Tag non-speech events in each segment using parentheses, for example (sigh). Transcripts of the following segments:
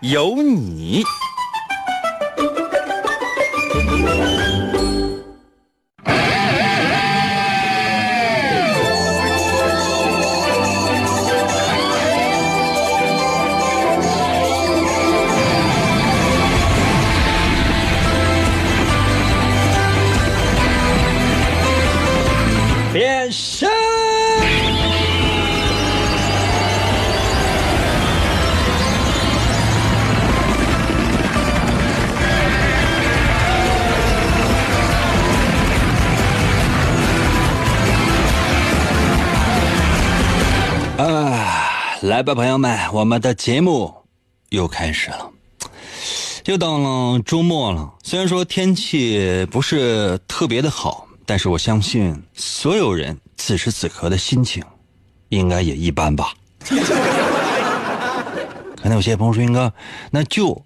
有你。来吧，朋友们，我们的节目又开始了。又到了周末了，虽然说天气不是特别的好，但是我相信所有人此时此刻的心情，应该也一般吧。(laughs) 可能有些朋友说：“云哥，那就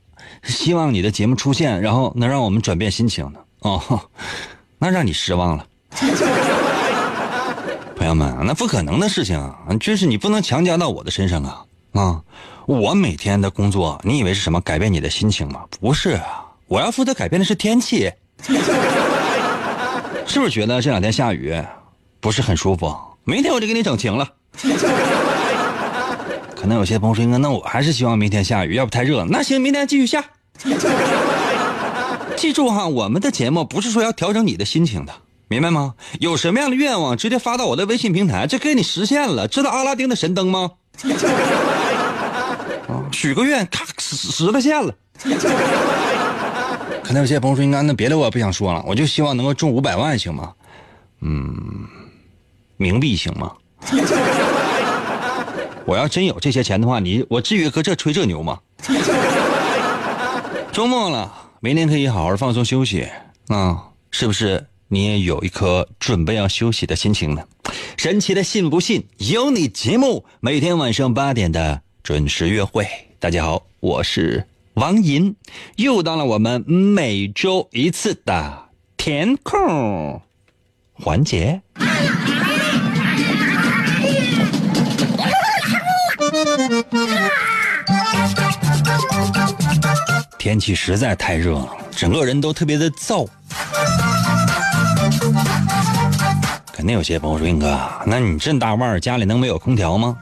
希望你的节目出现，然后能让我们转变心情呢。”哦，那让你失望了。朋友们，那不可能的事情啊！就是你不能强加到我的身上啊！啊，我每天的工作，你以为是什么？改变你的心情吗？不是，我要负责改变的是天气。(laughs) 是不是觉得这两天下雨不是很舒服？明天我就给你整晴了。(laughs) 可能有些朋友说：“那我还是希望明天下雨，要不太热。”那行，明天继续下。(laughs) 记住哈，我们的节目不是说要调整你的心情的。明白吗？有什么样的愿望，直接发到我的微信平台，这给你实现了。知道阿拉丁的神灯吗？啊，(laughs) 许个愿，咔实实了现了。可能有些朋友说：“应该那别的我也不想说了，我就希望能够中五百万，行吗？”嗯，冥币行吗？(laughs) 我要真有这些钱的话，你我至于搁这吹这牛吗？(laughs) 周末了，明天可以好好放松休息啊，是不是？你也有一颗准备要休息的心情呢。神奇的信不信由你节目，每天晚上八点的准时约会。大家好，我是王银，又到了我们每周一次的填空环节。天气实在太热了，整个人都特别的燥。肯定有些朋友说：“英哥，那你这大腕儿家里能没有空调吗？”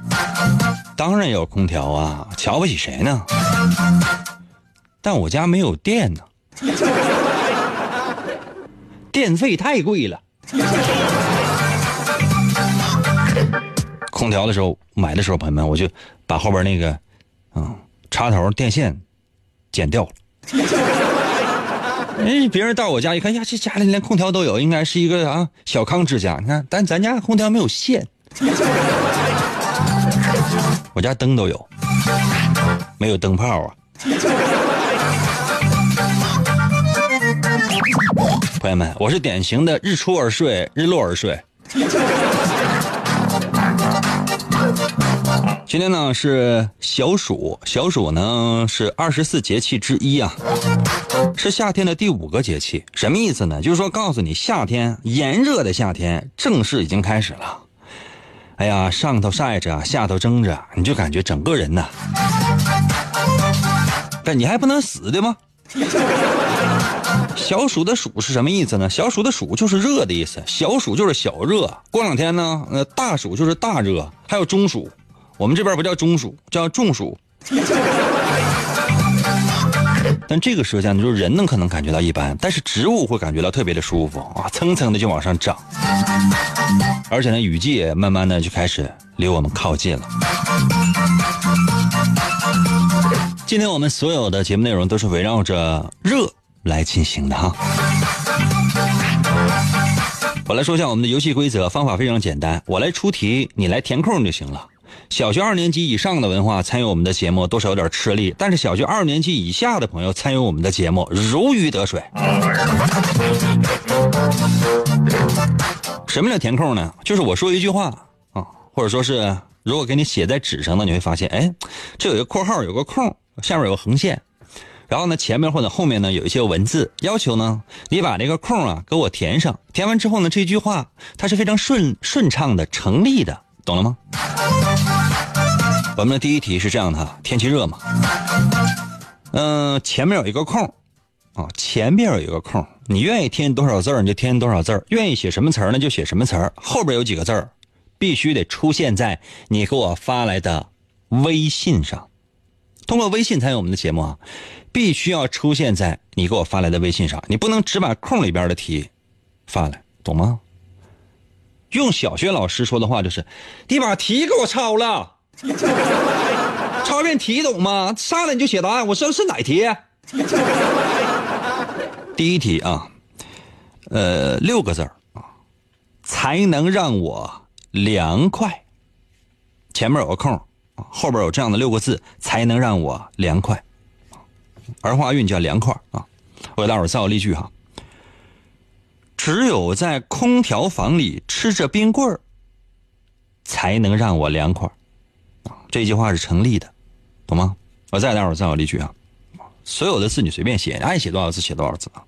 当然有空调啊，瞧不起谁呢？但我家没有电呢，电费太贵了。空调的时候买的时候，朋友们，我就把后边那个嗯插头电线剪掉了。哎，别人到我家一看呀，这家里连空调都有，应该是一个啊小康之家。你看，但咱家空调没有线，(laughs) 我家灯都有，没有灯泡啊。(laughs) 朋友们，我是典型的日出而睡，日落而睡。今天呢是小暑，小暑呢是二十四节气之一啊，是夏天的第五个节气。什么意思呢？就是说告诉你，夏天炎热的夏天正式已经开始了。哎呀，上头晒着，下头蒸着，你就感觉整个人呐，但你还不能死的吗？(laughs) 小暑的暑是什么意思呢？小暑的暑就是热的意思，小暑就是小热。过两天呢，呃，大暑就是大热，还有中暑。我们这边不叫中暑，叫中暑。但这个舌象呢，就是人呢可能感觉到一般，但是植物会感觉到特别的舒服啊，蹭蹭的就往上涨。而且呢，雨季也慢慢的就开始离我们靠近了。今天我们所有的节目内容都是围绕着热来进行的哈。我来说一下我们的游戏规则，方法非常简单，我来出题，你来填空就行了。小学二年级以上的文化参与我们的节目多少有点吃力，但是小学二年级以下的朋友参与我们的节目如鱼得水。什么叫填空呢？就是我说一句话啊，或者说是如果给你写在纸上呢，你会发现，哎，这有一个括号，有个空，下面有个横线，然后呢，前面或者后面呢有一些文字，要求呢你把这个空啊给我填上。填完之后呢，这句话它是非常顺顺畅的、成立的，懂了吗？我们的第一题是这样的：天气热嘛，嗯，前面有一个空。啊，前边有一个空，你愿意填多少字儿你就填多少字儿，愿意写什么词儿呢就写什么词儿。后边有几个字儿，必须得出现在你给我发来的微信上。通过微信参与我们的节目啊，必须要出现在你给我发来的微信上。你不能只把空里边的题发来，懂吗？用小学老师说的话就是，你把题给我抄了，抄遍题懂吗？上来你就写答案，我说是哪题？第一题啊，呃，六个字啊，才能让我凉快。前面有个空后边有这样的六个字，才能让我凉快。儿化韵叫凉快啊。我给大伙造个例句哈。只有在空调房里吃着冰棍儿，才能让我凉快。啊，这句话是成立的，懂吗？我再给大伙造个例句啊。所有的字你随便写，爱写多少字写多少字啊。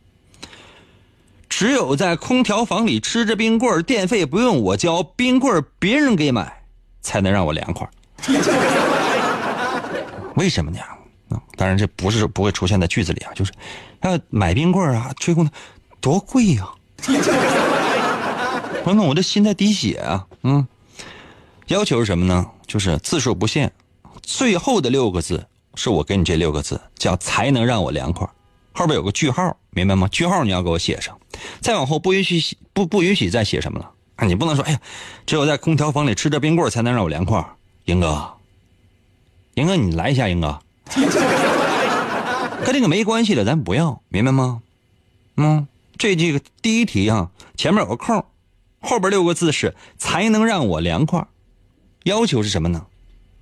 只有在空调房里吃着冰棍儿电费不用我交，冰棍儿别人给买，才能让我凉快。(laughs) 为什么呢？啊，当然这不是不会出现在句子里啊，就是要买冰棍儿啊，吹空调多贵呀！(laughs) 友们，我这心在滴血啊！嗯，要求是什么呢？就是字数不限，最后的六个字是我给你这六个字，叫才能让我凉快。后边有个句号，明白吗？句号你要给我写上。再往后不允许不不允许再写什么了！你不能说哎呀，只有在空调房里吃着冰棍才能让我凉快。英哥，英哥你来一下，英哥，(laughs) 跟这个没关系的，咱不要，明白吗？嗯，这这个第一题啊，前面有个空，后边六个字是才能让我凉快，要求是什么呢？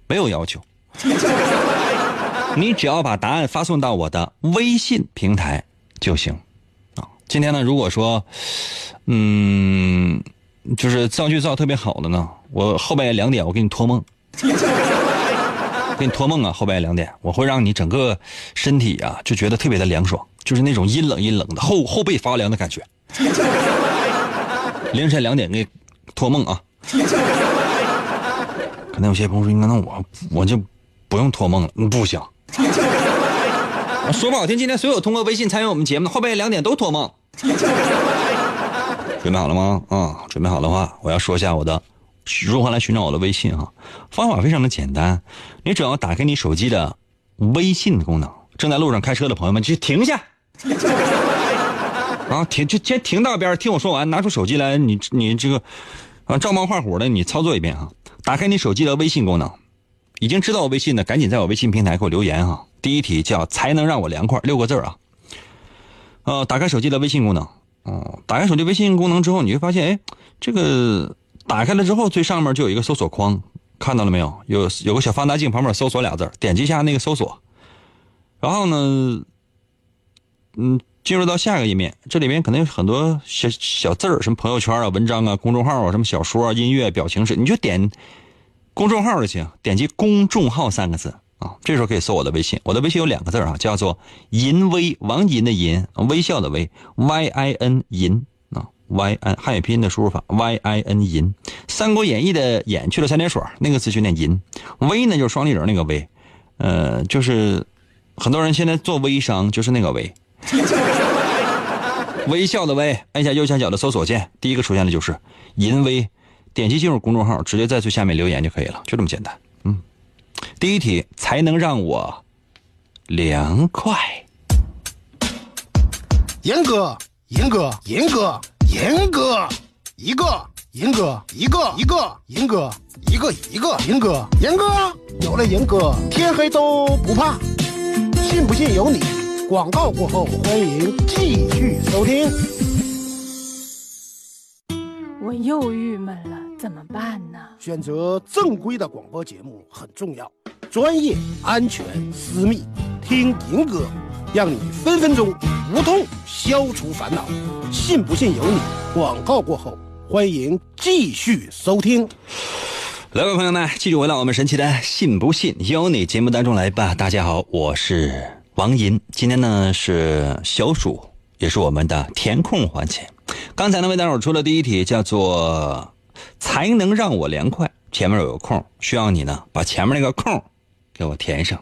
没有要求，你只要把答案发送到我的微信平台就行啊。今天呢，如果说，嗯，就是造句造特别好的呢，我后半夜两点我给你托梦，给你托梦啊，后半夜两点我会让你整个身体啊就觉得特别的凉爽，就是那种阴冷阴冷的后后背发凉的感觉。(laughs) 凌晨两点给托梦啊，(laughs) 可能有些朋友说，那我我就不用托梦了，不行。说不好听，今天所有通过微信参与我们节目的后半夜两点都托梦。准备好了吗？啊，准备好的话，我要说一下我的如何来寻找我的微信啊。方法非常的简单，你只要打开你手机的微信功能。正在路上开车的朋友们，就停下，啊，停就先停到边听我说完，拿出手机来，你你这个啊照猫画虎的，你操作一遍啊。打开你手机的微信功能，已经知道我微信的，赶紧在我微信平台给我留言啊。第一题叫才能让我凉快，六个字啊。呃，打开手机的微信功能，哦，打开手机微信功能之后，你会发现，哎，这个打开了之后，最上面就有一个搜索框，看到了没有？有有个小放大镜，旁边搜索俩字点击一下那个搜索，然后呢，嗯，进入到下一个页面，这里面可能有很多小小字儿，什么朋友圈啊、文章啊、公众号啊、什么小说啊、音乐、表情是，你就点公众号就行，点击公众号三个字。啊，这时候可以搜我的微信，我的微信有两个字啊，叫做“银微”，王银的银，微笑的微，Y I N 银，Y N 汉语拼音的输入法，Y I N 银，《三国演义》的演去了三点水，那个字就念银，微呢就是双立人那个微，呃，就是很多人现在做微商就是那个微，微笑的微，按下右下角的搜索键，第一个出现的就是银微，点击进入公众号，直接在最下面留言就可以了，就这么简单。嗯。第一题才能让我凉快。严哥，严哥，严哥，严哥，一个，严哥，一个，一个，严哥，一个，一个，严哥，严哥，有了严哥，天黑都不怕。信不信由你。广告过后，欢迎继续收听。我又郁闷了。怎么办呢？选择正规的广播节目很重要，专业、安全、私密，听银哥，让你分分钟无痛消除烦恼。信不信由你。广告过后，欢迎继续收听。来，各位朋友们，继续回到我们神奇的“信不信由你”节目当中来吧。大家好，我是王银，今天呢是小暑，也是我们的填空环节。刚才呢为大伙出了第一题，叫做。才能让我凉快。前面有个空，需要你呢把前面那个空给我填上。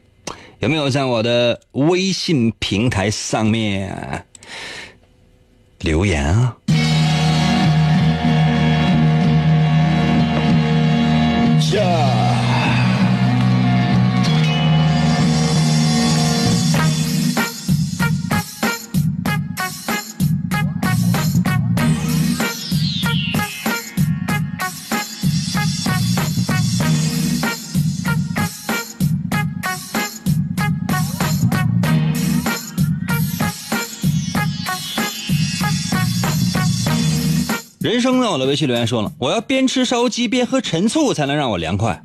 有没有在我的微信平台上面留言啊？生呢？我的微信留言说了，我要边吃烧鸡边喝陈醋才能让我凉快。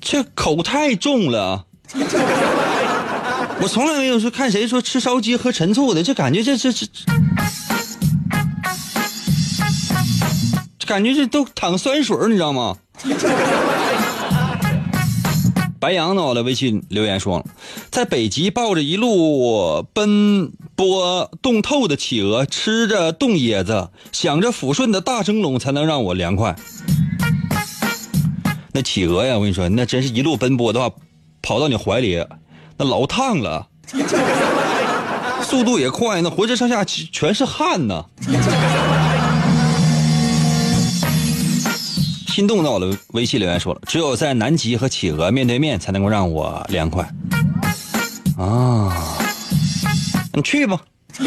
这口太重了，(laughs) 我从来没有说看谁说吃烧鸡喝陈醋的，这感觉这这这，感觉这都淌酸水你知道吗？白羊呢？我的微信留言说，在北极抱着一路奔波冻透的企鹅，吃着冻椰子，想着抚顺的大蒸笼才能让我凉快。那企鹅呀，我跟你说，那真是一路奔波的话，跑到你怀里，那老烫了，(laughs) 速度也快，那浑身上下全是汗呢。心动在我的微信留言说了，只有在南极和企鹅面对面才能够让我凉快。啊，你去吧。(laughs)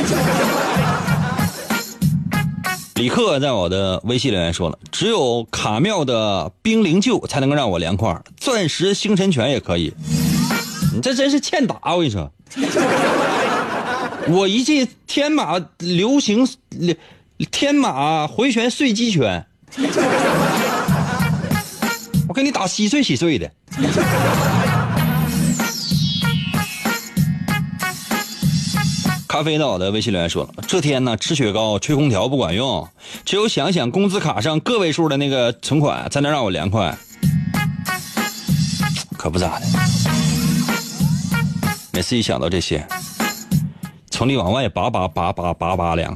李克在我的微信留言说了，只有卡妙的冰灵柩才能够让我凉快，钻石星辰拳也可以。你这真是欠打，我跟你说。(laughs) 我一记天马流行，天马回旋碎击拳。给你打稀碎稀碎的。咖啡岛的微信留言说了：这天呢，吃雪糕、吹空调不管用，只有想想工资卡上个位数的那个存款才能让我凉快。可不咋的，每次一想到这些，从里往外拔拔拔拔拔拔凉。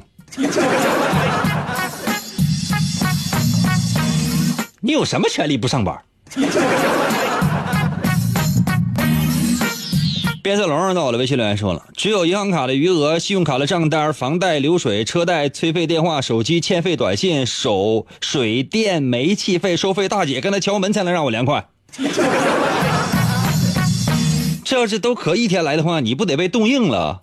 你有什么权利不上班？(laughs) 变色龙到我的微信留言说了，只有银行卡的余额、信用卡的账单、房贷、流水、车贷、催费电话、手机欠费短信、手水电煤气费收费大姐跟他敲门才能让我凉快。这要是都可一天来的话，你不得被冻硬了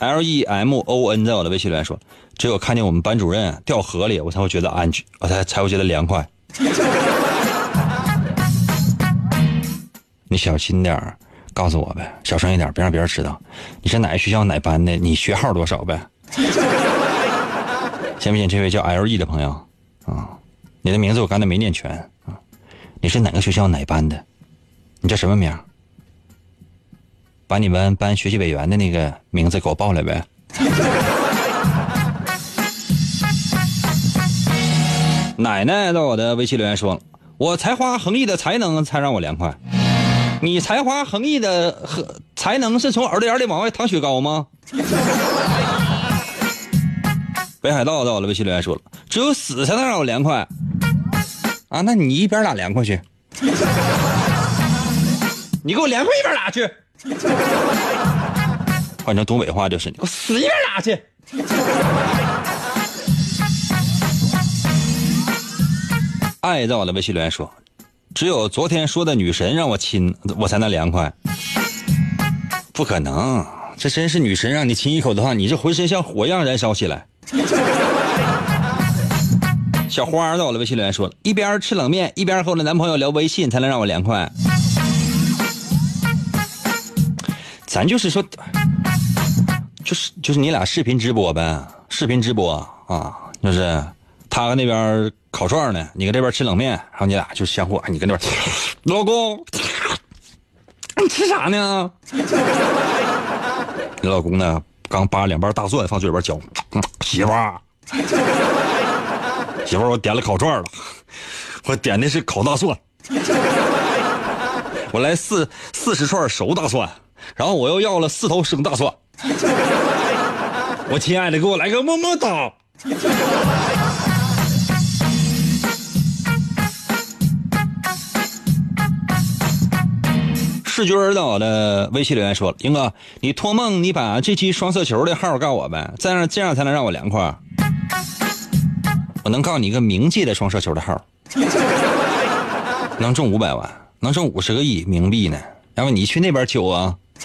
？L E M O N 在我的微信留言说，只有看见我们班主任掉河里，我才会觉得安全，我才才会觉得凉快。(laughs) 你小心点告诉我呗，小声一点，别让别人知道。你是哪个学校哪班的？你学号多少呗？(laughs) 行不行？这位叫 L E 的朋友啊，你的名字我刚才没念全啊。你是哪个学校哪班的？你叫什么名？把你们班学习委员的那个名字给我报来呗。奶奶在我的微信留言说：“我才华横溢的才能才让我凉快。你才华横溢的和才能是从耳朵眼里往外淌雪糕吗？” (laughs) 北海道在我的微信留言说了：“只有死才能让我凉快。”啊，那你一边打凉快去。你给我凉快一边打去。(laughs) 换成东北话就是：“你给我死一边打去。”爱在我的微信留言说：“只有昨天说的女神让我亲，我才能凉快。”不可能，这真是女神让你亲一口的话，你这浑身像火一样燃烧起来。小花在我的微信留言说：“一边吃冷面，一边和我的男朋友聊微信，才能让我凉快。”咱就是说，就是就是你俩视频直播呗，视频直播啊，就是他那边烤串呢，你搁这边吃冷面，然后你俩就相互，你搁那边，(laughs) 老公，你吃啥呢？你 (laughs) 老公呢，刚扒两瓣大蒜放嘴里边嚼，媳妇儿，媳妇儿，我点了烤串了，我点的是烤大蒜，我来四四十串熟大蒜，然后我又要了四头生大蒜。我亲爱的，给我来个么么哒。世军儿我的微信留言说了：“英哥，你托梦，你把这期双色球的号告我呗，这样这样才能让我凉快。我能告你一个冥界的双色球的号，(laughs) 能中五百万，能中五十个亿冥币呢。要不你去那边求啊。(laughs) ”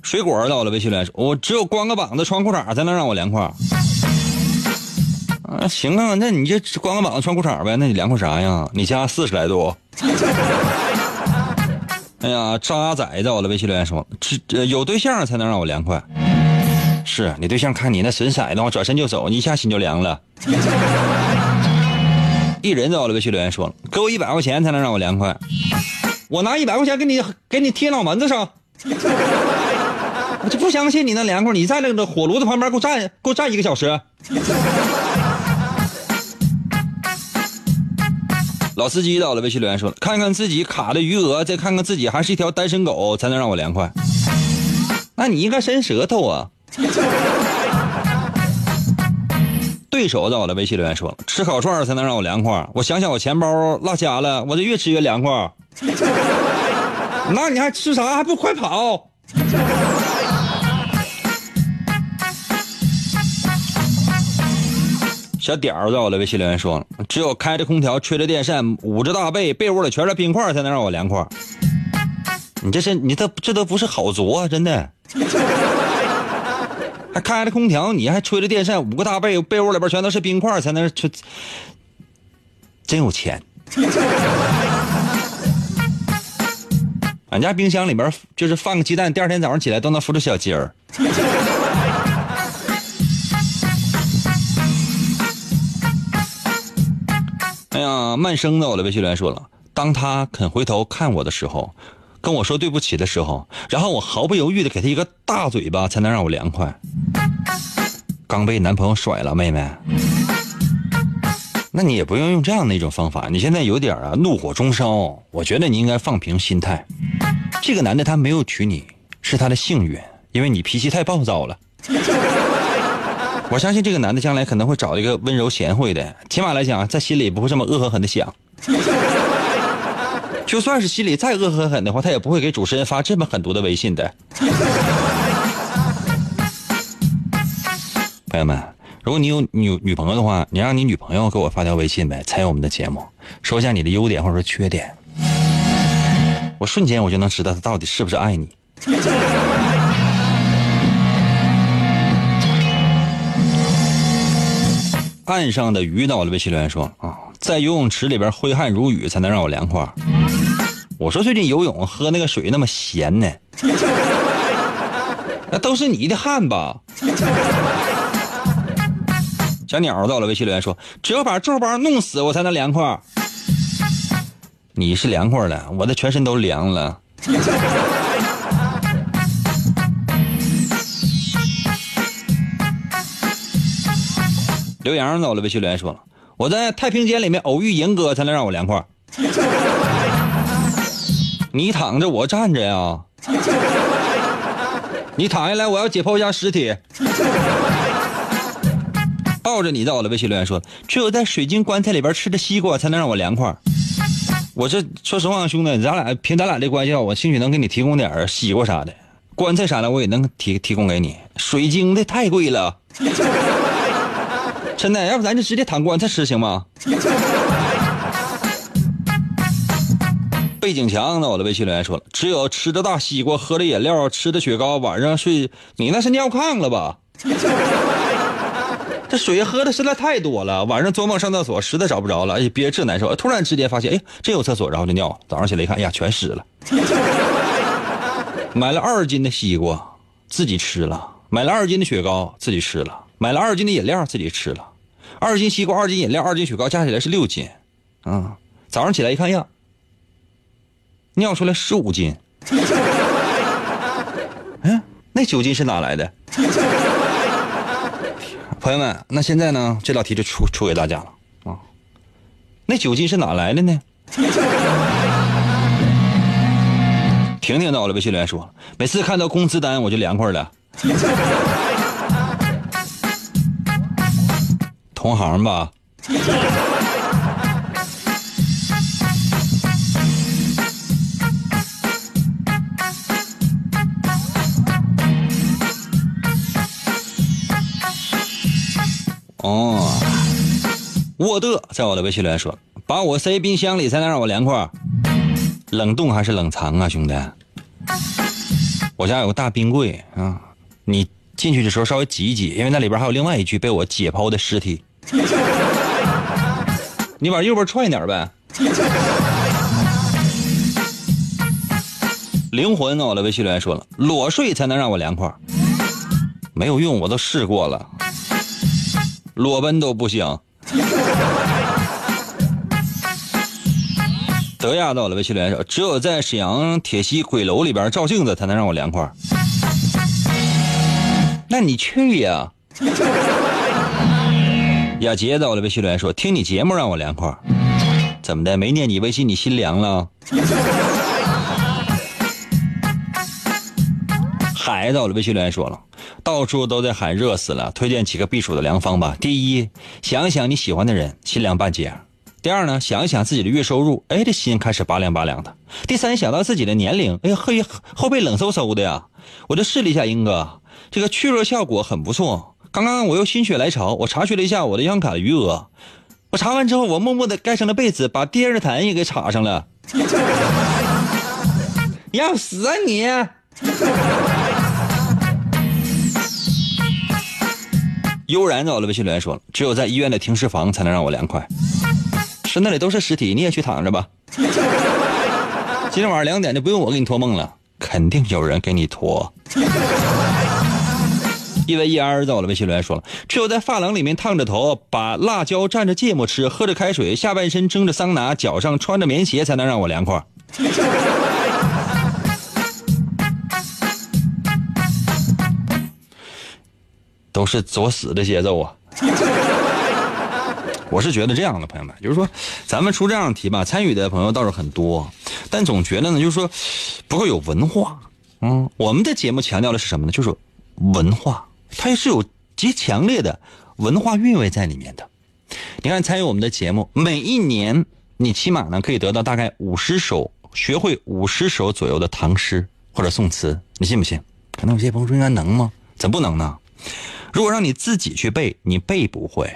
水果到了，微信留言说：“我只有光个膀子穿裤衩才能让我凉快。”啊，行啊，那你就光个膀子穿裤衩呗，那你凉快啥呀？你家四十来度。(laughs) 哎呀，渣仔到了，微信留言说：“这有对象才能让我凉快。”是你对象看你那神色的话，转身就走，你一下心就凉了。(laughs) 一人到了，微信留言说：“给我一百块钱才能让我凉快。”我拿一百块钱给你给你贴脑门子上。(laughs) 我就不相信你能凉快，你在那个火炉子旁边给我站，给我站一个小时。老司机到了，微信留言说：“看看自己卡的余额，再看看自己还是一条单身狗，才能让我凉快。”那你应该伸舌头啊！(laughs) 对手到了，微信留言说：“吃烤串才能让我凉快。”我想想，我钱包落家了，我就越吃越凉快。(laughs) 那你还吃啥？还不快跑！小点儿在我的微信留言说：“只有开着空调、吹着电扇、捂着大被，被窝里全是冰块，才能让我凉快。”你这是你这这都不是好作啊！真的，还开着空调，你还吹着电扇，捂个大被，被窝里边全都是冰块，才能吹。真有钱。俺家冰箱里边就是放个鸡蛋，第二天早上起来都能孵出小鸡儿。哎呀，慢生的，我的微信留言说了，当他肯回头看我的时候，跟我说对不起的时候，然后我毫不犹豫的给他一个大嘴巴，才能让我凉快。刚被男朋友甩了，妹妹，那你也不用用这样的一种方法。你现在有点啊怒火中烧，我觉得你应该放平心态。这个男的他没有娶你，是他的幸运，因为你脾气太暴躁了。我相信这个男的将来可能会找一个温柔贤惠的，起码来讲，在心里不会这么恶狠狠的想。(laughs) 就算是心里再恶狠狠的话，他也不会给主持人发这么狠毒的微信的。朋友们，如果你有女女朋友的话，你让你女朋友给我发条微信呗，参与我们的节目，说一下你的优点或者说缺点，我瞬间我就能知道他到底是不是爱你。岸上的鱼到了，微信留言说啊，在游泳池里边挥汗如雨才能让我凉快。我说最近游泳喝那个水那么咸呢，(laughs) 那都是你的汗吧？小鸟到了，微信留言说，只有把皱包弄死我才能凉快。你是凉快了，我的全身都凉了。刘洋走了，微信留言说了：“我在太平间里面偶遇银哥，才能让我凉快。(laughs) 你躺着，我站着呀。(laughs) 你躺下来，我要解剖一下尸体。(laughs) 抱着你到了，微信留言说：只有在水晶棺材里边吃的西瓜，才能让我凉快。我这说实话，兄弟，咱俩凭咱俩这关系，我兴许能给你提供点西瓜啥的，棺材啥的我也能提提供给你。水晶的太贵了。”真的，要不咱就直接躺棺材吃行吗？(laughs) 背景墙，那我的微信留言说了，只有吃着大西瓜、喝着饮料、吃的雪糕，晚上睡，你那是尿炕了吧？(laughs) 这水喝的实在太多了，晚上做梦上厕所实在找不着了，哎，憋着难受，突然之间发现，哎，真有厕所，然后就尿，早上起来一看，哎呀，全湿了。(laughs) 买了二斤的西瓜自己吃了，买了二斤的雪糕自己吃了，买了二斤的饮料自己吃了，二斤西瓜、二斤饮料、二斤雪糕加起来是六斤，啊，早上起来一看呀，尿出来十五斤，(laughs) 嗯，那九斤是哪来的？(laughs) 朋友们，那现在呢？这道题就出出给大家了啊！那九斤是哪来的呢？(laughs) 婷婷到了，微信留言说：“每次看到工资单我就凉快了。”同行吧。哦，沃德在我的微信里说：“把我塞冰箱里才能让我凉快，冷冻还是冷藏啊，兄弟？我家有个大冰柜啊，你进去的时候稍微挤一挤，因为那里边还有另外一具被我解剖的尸体。(laughs) 你往右边踹一点呗。灵魂在我的微信留言说了：裸睡才能让我凉快，没有用，我都试过了。”裸奔都不行。德亚到了，微信留言说：“只有在沈阳铁西鬼楼里边照镜子，才能让我凉快。”那你去呀！雅洁到了，微信留言说：“听你节目让我凉快。”怎么的？没念你微信，你心凉了？海到了，微信留言说了。到处都在喊热死了，推荐几个避暑的良方吧。第一，想一想你喜欢的人，心凉半截；第二呢，想一想自己的月收入，哎，这心开始拔凉拔凉的；第三，想到自己的年龄，哎呀，嘿，后背冷飕飕的呀。我就试了一下，英哥，这个去热效果很不错。刚刚我又心血来潮，我查询了一下我的银行卡余额，我查完之后，我默默的盖上了被子，把电热毯也给插上了。(laughs) 要死啊你！(laughs) 悠然在我的微信留言说了：“只有在医院的停尸房才能让我凉快，是那里都是尸体，你也去躺着吧。(laughs) 今天晚上两点就不用我给你托梦了，肯定有人给你托。”一为一 r 在我的微信留言说了：“只有在发廊里面烫着头，把辣椒蘸着芥末吃，喝着开水，下半身蒸着桑拿，脚上穿着棉鞋，才能让我凉快。(laughs) ”都是作死的节奏啊！(laughs) 我是觉得这样的，朋友们，就是说，咱们出这样的题吧，参与的朋友倒是很多，但总觉得呢，就是说不够有文化。嗯，我们的节目强调的是什么呢？就是文化，它也是有极强烈的文化韵味在里面的。你看，参与我们的节目，每一年你起码呢可以得到大概五十首，学会五十首左右的唐诗或者宋词，你信不信？可能有些朋友说，应该能吗？怎么不能呢？如果让你自己去背，你背不会；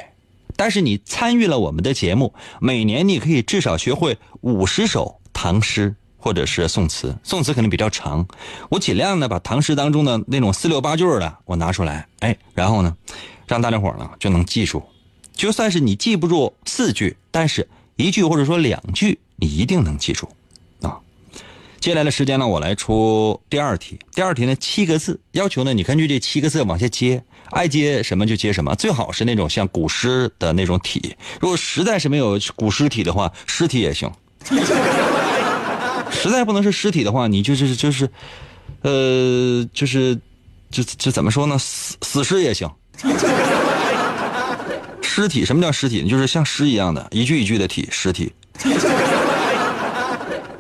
但是你参与了我们的节目，每年你可以至少学会五十首唐诗或者是宋词。宋词肯定比较长，我尽量呢把唐诗当中的那种四六八句的我拿出来，哎，然后呢，让大家伙呢就能记住。就算是你记不住四句，但是一句或者说两句，你一定能记住。啊，接下来的时间呢，我来出第二题。第二题呢，七个字，要求呢你根据这七个字往下接。爱接什么就接什么，最好是那种像古诗的那种体。如果实在是没有古诗体的话，诗体也行。(laughs) 实在不能是尸体的话，你就是就是，呃，就是就就怎么说呢？死死尸也行。尸体什么叫尸体？就是像诗一样的，一句一句的体，尸体。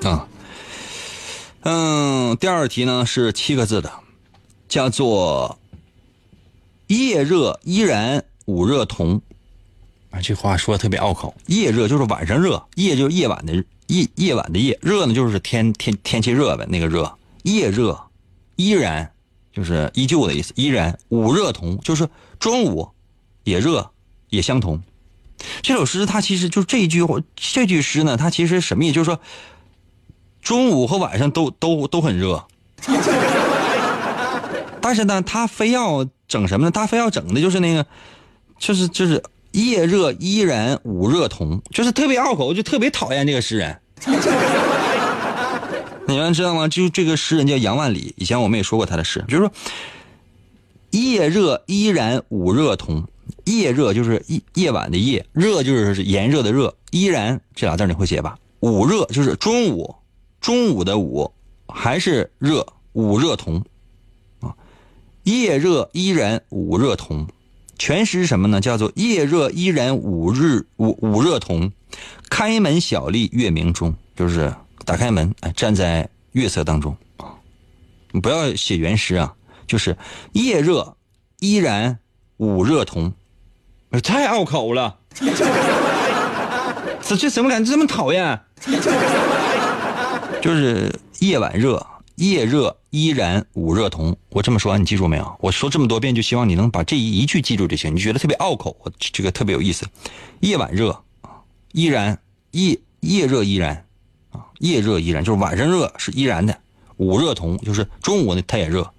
啊，嗯，第二题呢是七个字的，叫做。夜热依然午热同，啊，这话说的特别拗口。夜热就是晚上热，夜就是夜晚的夜，夜晚的夜。热呢就是天天天气热呗，那个热。夜热依然就是依旧的意思。依然午热同就是中午也热也相同。这首诗它其实就这一句话，这句诗呢，它其实什么意思？就是说中午和晚上都都都很热，(laughs) 但是呢，他非要。整什么呢？他非要整的就是那个，就是就是夜热依然午热同，就是特别拗口，就特别讨厌这个诗人。(laughs) 你们知道吗？就这个诗人叫杨万里，以前我们也说过他的诗，就是说夜热依然午热同。夜热就是夜夜晚的夜，热就是炎热的热，依然这俩字你会写吧？午热就是中午，中午的午还是热，午热同啊。夜热依然午热同，全诗什么呢？叫做夜热依然午日午午热同，开门小立月明中，就是打开门，哎，站在月色当中啊。你不要写原诗啊，就是夜热依然午热同。太拗口了，(laughs) 这这怎么感觉这么讨厌？(laughs) 就是夜晚热，夜热依然午热同。我这么说，你记住没有？我说这么多遍，就希望你能把这一一句记住就行。你觉得特别拗口，这个特别有意思。夜晚热依然夜夜热依然啊，夜热依然就是晚上热是依然的，午热同就是中午呢它也热，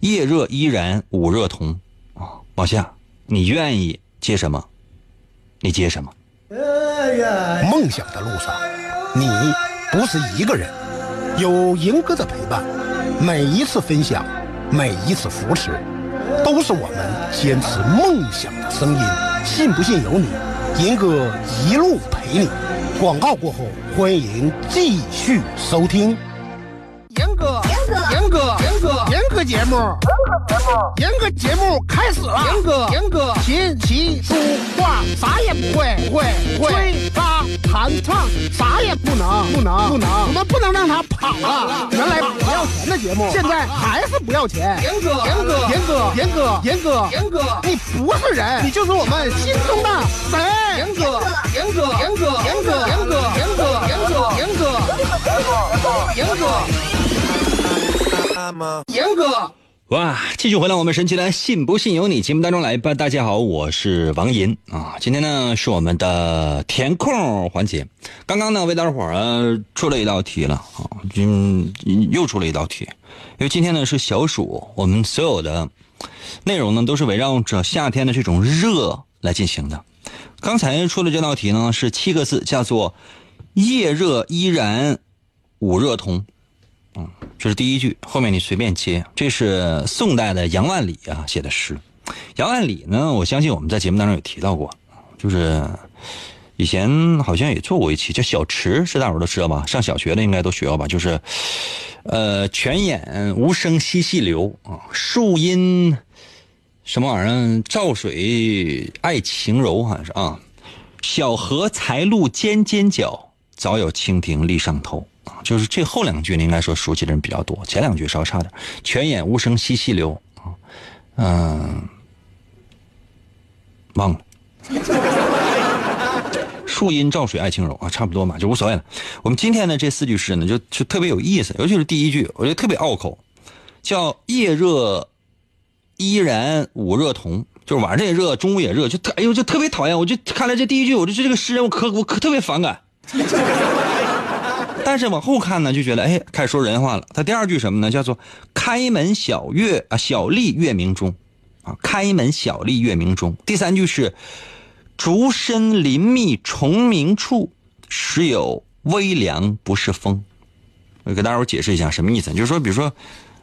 夜热依然午热同啊。往下，你愿意？接什么？你接什么？梦想的路上，你不是一个人，有银哥的陪伴，每一次分享，每一次扶持，都是我们坚持梦想的声音。信不信由你，银哥一路陪你。广告过后，欢迎继续收听。严哥，严哥，严哥，严哥，严哥节目，严哥节目开始了。严哥，严哥，琴棋书画啥也不会，不会，不会。弹唱啥也不能，不能，不能。我们不能让他跑了。原来不要钱的节目，现在还是不要钱。严哥，严哥，严哥，严哥，严哥，严哥，你不是人，你就是我们心中的神。严哥，严哥，严哥，严哥，严哥，严哥，严哥，严哥，严哥。严哥，哇！继续回来，我们神奇的“信不信由你”节目当中来吧。大家好，我是王银啊。今天呢是我们的填空环节。刚刚呢为大伙儿出了一道题了啊，嗯，又出了一道题。因为今天呢是小暑，我们所有的内容呢都是围绕着夏天的这种热来进行的。刚才出的这道题呢是七个字，叫做“夜热依然午热同”。嗯，这是第一句，后面你随便接。这是宋代的杨万里啊写的诗。杨万里呢，我相信我们在节目当中有提到过，就是以前好像也做过一期叫《小池》，是大伙都知道吧？上小学的应该都学过吧？就是，呃，泉眼无声惜细流啊，树阴什么玩意儿？照水爱晴柔，好像是啊。小荷才露尖尖角，早有蜻蜓立上头。啊，就是这后两句，你应该说熟悉的人比较多，前两句稍差点。泉眼无声惜细流啊，嗯，忘了。树阴照水爱晴柔啊，差不多嘛，就无所谓了。我们今天的这四句诗呢，就就特别有意思，尤其是第一句，我觉得特别拗口，叫夜热依然午热同，就是晚上也热，中午也热，就特哎呦，就特别讨厌。我就看来这第一句，我就这个诗人，我可我可特别反感。但是往后看呢，就觉得哎，开始说人话了。他第二句什么呢？叫做“开门小月啊，小立月明中”，啊，“开门小立月明中”。第三句是“竹深林密虫鸣处，时有微凉不是风”。我给大伙解释一下什么意思，就是说，比如说，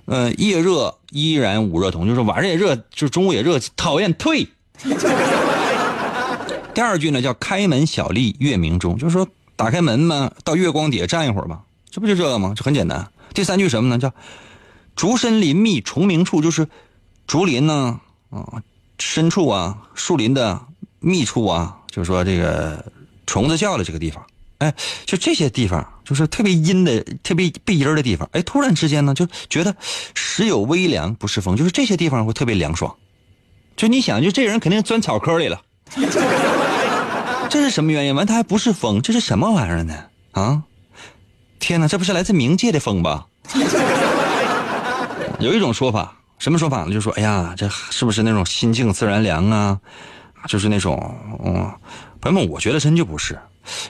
呃，夜热依然午热同，就是晚上也热，就是中午也热，讨厌退。第二句呢叫“开门小立月明中”，就是说。打开门嘛，到月光底下站一会儿吧，这不就这个吗？这很简单。第三句什么呢？叫“竹深林密虫鸣处”，就是竹林呢啊深处啊，树林的密处啊，就是说这个虫子叫的这个地方。哎，就这些地方，就是特别阴的、特别背阴的地方。哎，突然之间呢，就觉得时有微凉不是风，就是这些地方会特别凉爽。就你想，就这人肯定钻草坑里了。这是什么原因？完，它还不是风，这是什么玩意儿呢？啊！天哪，这不是来自冥界的风吧？(laughs) 有一种说法，什么说法呢？就说，哎呀，这是不是那种心静自然凉啊？就是那种，嗯，朋友们，我觉得真就不是，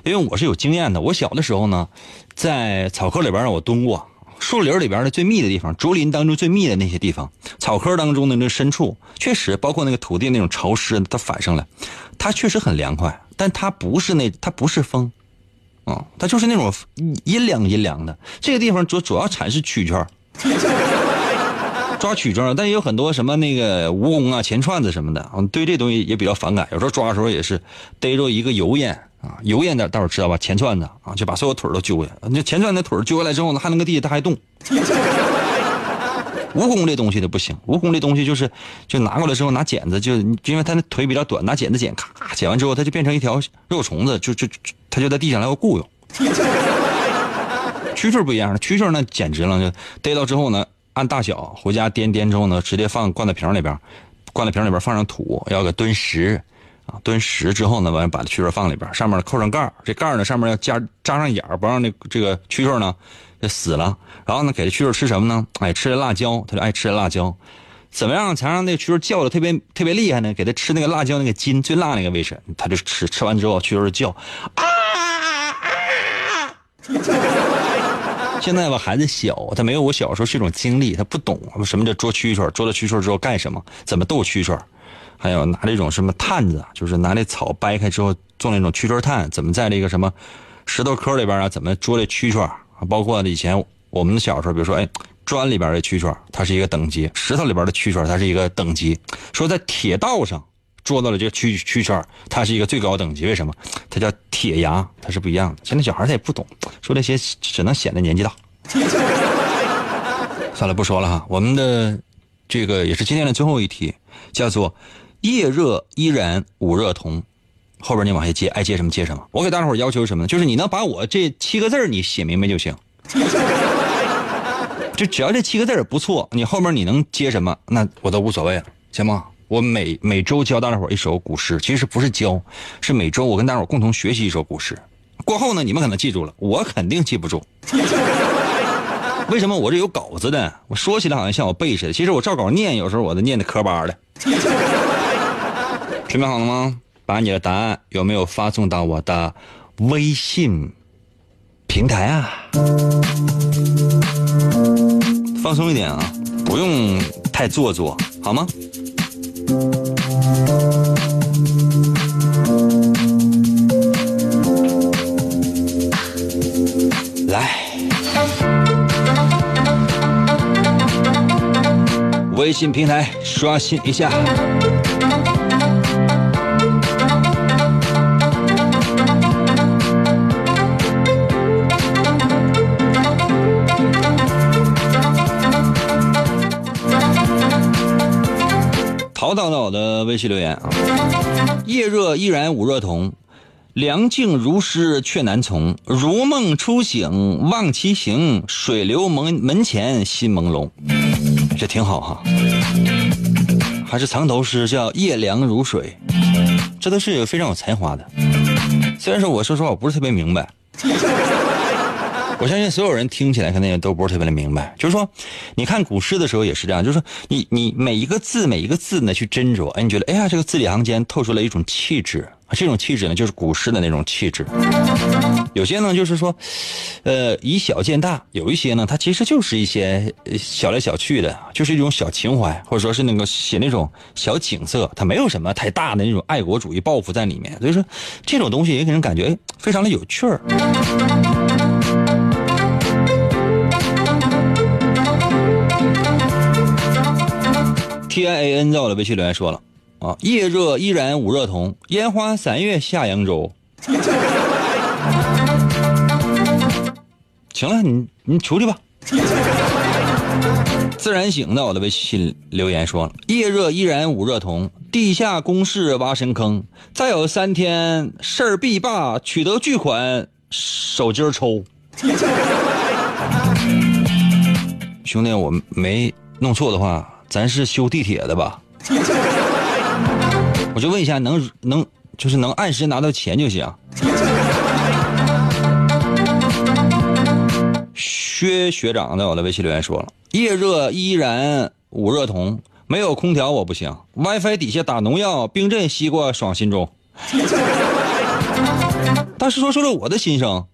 因为我是有经验的。我小的时候呢，在草坑里边让我蹲过，树林里边的最密的地方，竹林当中最密的那些地方，草坑当中的那深处，确实包括那个土地那种潮湿，它反上来，它确实很凉快。但它不是那，它不是风，啊，它就是那种阴凉阴凉的。这个地方主主要产是蛐蛐抓蛐蛐但也有很多什么那个蜈蚣啊、钱串子什么的，对这东西也比较反感。有时候抓的时候也是逮着一个油烟啊，油烟的，待会儿知道吧？钱串子啊，就把所有腿都揪下来。那钱串子腿揪下来之后呢，还能搁地下它还动。蜈蚣这东西的不行，蜈蚣这东西就是，就拿过来之后拿剪子，就因为它那腿比较短，拿剪子剪，咔剪完之后，它就变成一条肉虫子，就就它就在地上来回雇佣。(laughs) 蛐蛐不一样，蛐蛐那简直了，就逮到之后呢，按大小回家掂掂之后呢，直接放灌在瓶里边，灌在瓶里边放上土，要给蹲实，啊，蹲实之后呢，完了把蛐蛐放里边，上面扣上盖这盖呢上面要加扎上眼不让那这个蛐蛐呢。就死了，然后呢，给这蛐蛐吃什么呢？哎，吃辣椒，它就爱吃辣椒。怎么样才让那蛐蛐叫的特别特别厉害呢？给它吃那个辣椒那个筋最辣那个位置，它就吃。吃完之后，蛐蛐叫啊啊！(laughs) 现在吧，孩子小，他没有我小时候这种经历，他不懂什么叫捉蛐蛐，捉了蛐蛐之后干什么？怎么逗蛐蛐？还有拿那种什么炭子，就是拿那草掰开之后做那种蛐蛐炭，怎么在这个什么石头坑里边啊？怎么捉这蛐蛐？包括以前我们小时候，比如说，哎，砖里边的蛐蛐，它是一个等级；石头里边的蛐蛐，它是一个等级。说在铁道上捉到了这个蛐蛐蛐，它是一个最高等级。为什么？它叫铁牙，它是不一样的。现在小孩他也不懂，说这些只能显得年纪大。算了，不说了哈。我们的这个也是今天的最后一题，叫做“夜热依然午热同”。后边你往下接，爱接什么接什么。我给大伙要求什么呢？就是你能把我这七个字你写明白就行。(laughs) 就只要这七个字不错，你后面你能接什么，那我都无所谓了，行吗？我每每周教大伙一首古诗，其实不是教，是每周我跟大伙共同学习一首古诗。过后呢，你们可能记住了，我肯定记不住。为什么？我这有稿子的，我说起来好像像我背似的，其实我照稿念，有时候我都念的磕巴的。准备好了吗？把你的答案有没有发送到我的微信平台啊？放松一点啊，不用太做作，好吗？来，微信平台刷新一下。淘到到我的微信留言啊，夜热依然午热同，凉静如诗却难从，如梦初醒望其形，水流门门前心朦胧，这挺好哈。还是藏头诗叫夜凉如水，这都是非常有才华的。虽然说我说实话我不是特别明白。我相信所有人听起来肯定也都不是特别的明白，就是说，你看古诗的时候也是这样，就是说，你你每一个字每一个字呢去斟酌，哎，你觉得，哎呀，这个字里行间透出了一种气质，这种气质呢就是古诗的那种气质。有些呢就是说，呃，以小见大；有一些呢，它其实就是一些小来小去的，就是一种小情怀，或者说是那个写那种小景色，它没有什么太大的那种爱国主义抱负在里面。所以说，这种东西也给人感觉，非常的有趣儿。T I A N 在我的微信留言说了，啊，夜热依然捂热同，烟花三月下扬州。(laughs) 行了，你你出去吧。(laughs) 自然醒在我的微信留言说了，夜热依然捂热同，地下工事挖深坑，再有三天事儿必罢，取得巨款手筋抽。(laughs) 兄弟，我没弄错的话。咱是修地铁的吧？(laughs) 我就问一下，能能就是能按时拿到钱就行。薛学长在我的微信留言说了：夜热依然午热同，没有空调我不行。WiFi 底下打农药，冰镇西瓜爽心中。大师说说了我的心声。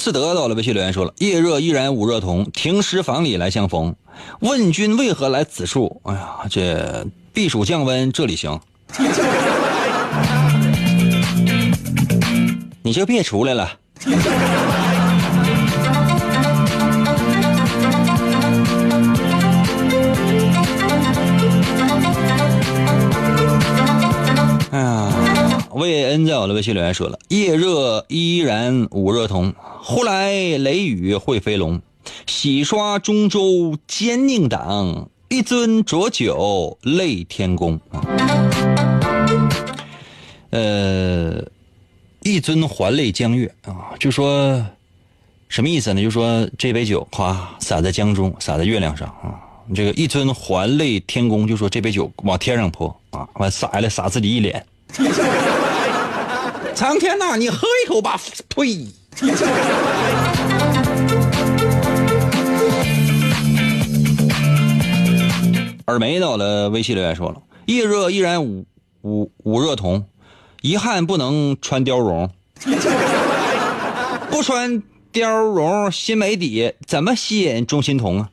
是得到了微信留言说了：“夜热依然捂热同，停尸房里来相逢。问君为何来此处？哎呀，这避暑降温这里行。(laughs) 你就别出来了。魏恩在我的微信留言说了：“夜热依然五热同，呼来雷雨会飞龙。洗刷中州奸佞党，一樽浊酒泪天公。”，呃，一樽还泪江月啊，就说什么意思呢？就说这杯酒咵洒在江中，洒在月亮上啊。这个一樽还泪天公，就说这杯酒往天上泼啊，完洒下来洒自己一脸。苍天呐，你喝一口吧！呸！耳梅到了微信留言说了：夜热依然五五五热同，遗憾不能穿貂绒，(laughs) 不穿貂绒心没底，怎么吸引钟欣桐啊？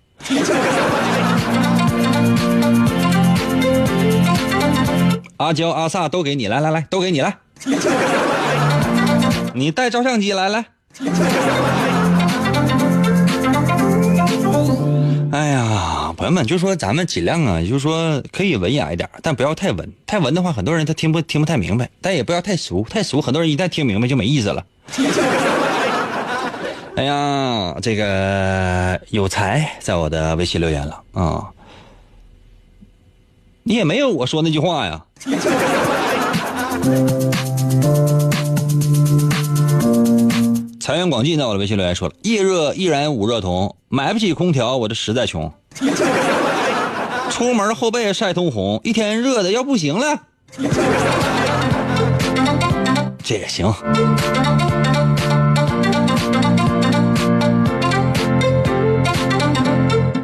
阿娇、阿萨都给你，来来来，都给你来。你带照相机来来。哎呀，朋友们，就说咱们尽量啊，就是说可以文雅一点，但不要太文。太文的话，很多人他听不听不太明白。但也不要太俗，太俗，很多人一旦听明白就没意思了。(laughs) 哎呀，这个有才在我的微信留言了啊。你也没有我说那句话呀。财源广进在我的微信留言说了：夜热依然五热同，买不起空调，我这实在穷。(laughs) 出门后背晒通红，一天热的要不行了。(laughs) 这也行。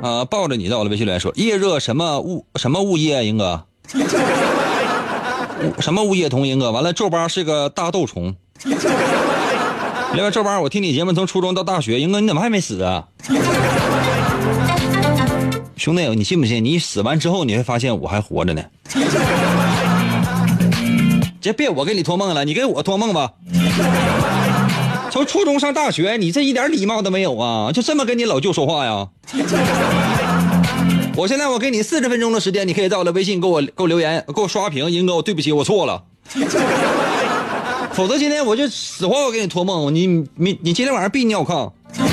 啊，抱着你在我的微信留言说：夜热什么物什么物业，英哥？(laughs) 什么物业同英哥？完了，皱巴是个大豆虫。(laughs) 另外，皱巴，我听你节目从初中到大学，英哥你怎么还没死啊？(laughs) 兄弟，你信不信？你死完之后，你会发现我还活着呢。(laughs) 这别我给你托梦了，你给我托梦吧。从初中上大学，你这一点礼貌都没有啊！就这么跟你老舅说话呀？我现在我给你四十分钟的时间，你可以在我的微信给我给我留言，给我刷屏，英哥，我对不起，我错了。(laughs) 否则今天我就死活我给你托梦，你你你今天晚上必尿炕。(laughs)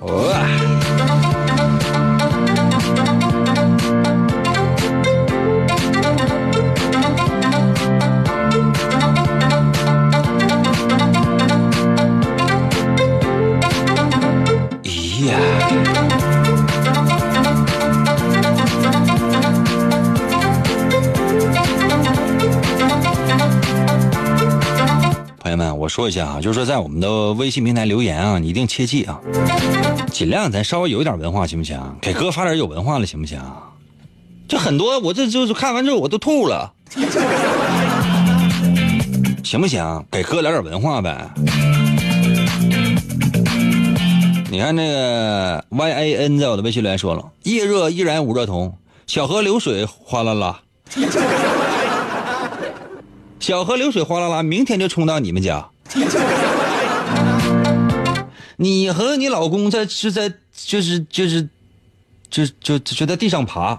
咦我说一下啊，就是说在我们的微信平台留言啊，你一定切记啊，尽量咱稍微有一点文化行不行？给哥发点有文化的行不行？这很多我这就是看完之后我都吐了，行不行？给哥来点文化呗。你看那个 Y A N 在我的微信留言说了：夜热依然五热同，小河流水哗啦啦。小河流水哗啦啦，明天就冲到你们家。(laughs) 你和你老公在是在就是就是就就就在地上爬，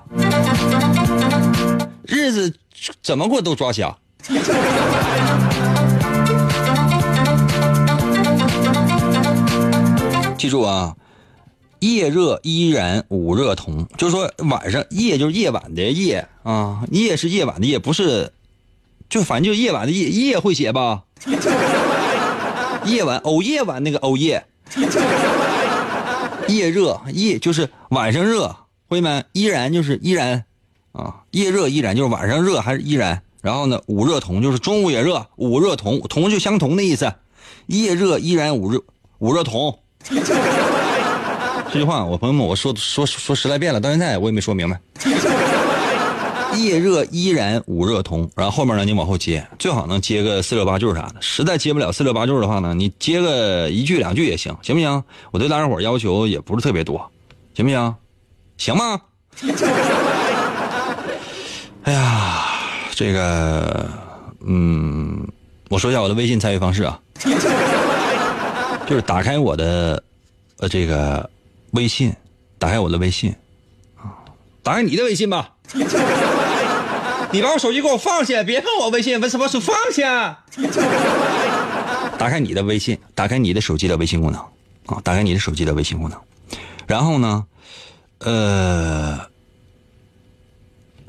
日子怎么过都抓瞎。(laughs) 记住啊，夜热依然午热同，就是说晚上夜就是夜晚的夜啊，夜是夜晚的夜，不是。就反正就夜晚的夜夜会写吧，夜晚哦夜晚那个哦夜，(laughs) 夜热夜就是晚上热，朋友们依然就是依然，啊夜热依然就是晚上热还是依然，然后呢午热同就是中午也热，午热同同就相同的意思，夜热依然午热午热同，(laughs) 这句话我朋友们我说说说十来遍了，到现在我也没说明白。(laughs) (laughs) 夜热依然捂热同，然后后面呢，你往后接，最好能接个四六八句啥的。实在接不了四六八句的话呢，你接个一句两句也行，行不行？我对大家伙要求也不是特别多，行不行？行吗？(laughs) 哎呀，这个，嗯，我说一下我的微信参与方式啊，(laughs) 就是打开我的呃这个微信，打开我的微信啊，打开你的微信吧。你把我手机给我放下，别碰我微信，为什么说放下？(laughs) 打开你的微信，打开你的手机的微信功能啊，打开你的手机的微信功能，然后呢，呃，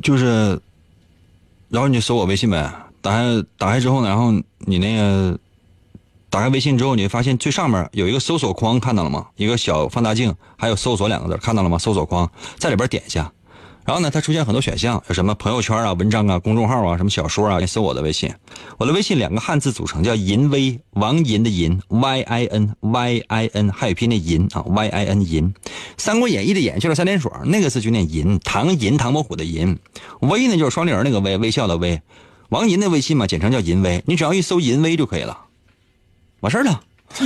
就是，然后你就搜我微信呗。打开打开之后呢，然后你那个打开微信之后，你会发现最上面有一个搜索框，看到了吗？一个小放大镜，还有搜索两个字，看到了吗？搜索框在里边点一下。然后呢，它出现很多选项，有什么朋友圈啊、文章啊、公众号啊、什么小说啊，你搜我的微信，我的微信两个汉字组成，叫淫威，王银的银，Y I N Y I N，汉语拼音的银啊，Y I N 银，《三国演义》的演去了三点水，那个字就念银，唐银唐伯虎的银，威呢就是双立人那个威，微笑的威，王银的微信嘛，简称叫淫威，你只要一搜淫威就可以了，完事儿了，(laughs)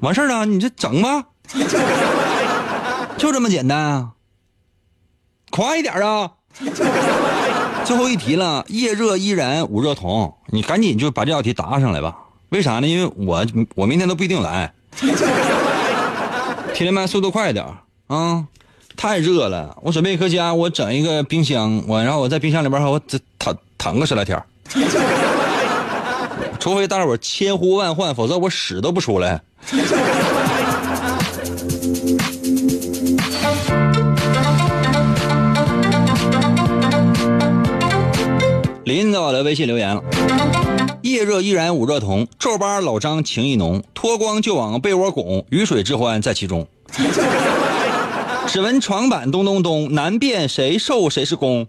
完事儿了，你这整吧，就这么简单啊。快一点啊！(laughs) 最后一题了，夜热依然捂热同，你赶紧就把这道题答上来吧。为啥呢？因为我我明天都不一定来。铁林曼速度快一点啊！太热了，我准备搁家，我整一个冰箱，我然后我在冰箱里边我躺躺个十来天 (laughs) 除非大伙千呼万唤，否则我屎都不出来。林在我的微信留言了，夜热依然捂热同，皱巴老张情意浓，脱光就往被窝拱，鱼水之欢在其中。只闻床板咚咚咚，难辨谁受谁是攻。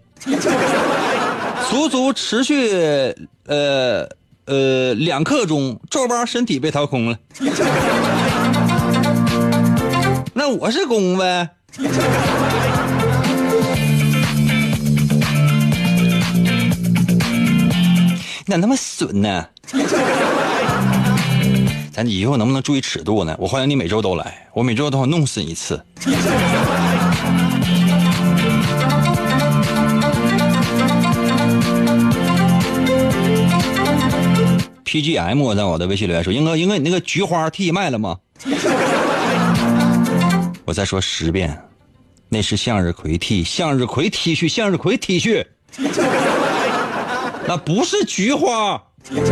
足足持续呃呃两刻钟，皱巴身体被掏空了。那我是攻呗。你咋那么损呢？(laughs) 咱以后能不能注意尺度呢？我欢迎你每周都来，我每周都要弄死你一次。PGM 在我的微信留言说：“英哥，英哥，你那个菊花 T 卖了吗？” (laughs) 我再说十遍，那是向日葵 T，向日葵 T 恤，向日葵 T 恤。不是菊花，是不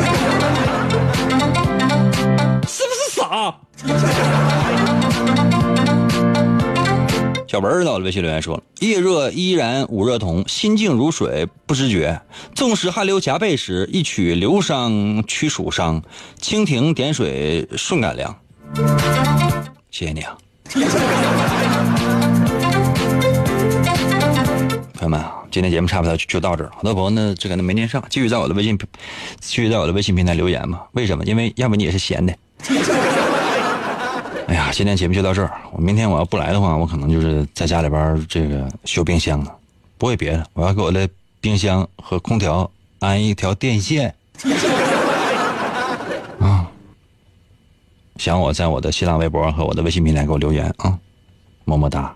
是傻？(laughs) 小文儿到了微信留言说了：“夜热依然捂热同，心静如水不知觉。纵使汗流浃背时，一曲流觞驱暑伤。蜻蜓点水顺感凉。”谢谢你啊，(laughs) 朋友们！今天节目差不多就到这儿，好多朋友呢这个呢没念上，继续在我的微信，继续在我的微信平台留言吧。为什么？因为要不你也是闲的。(laughs) 哎呀，今天节目就到这儿。我明天我要不来的话，我可能就是在家里边这个修冰箱了，不会别的，我要给我的冰箱和空调安一条电线。(laughs) 啊，想我在我的新浪微博和我的微信平台给我留言啊，么么哒。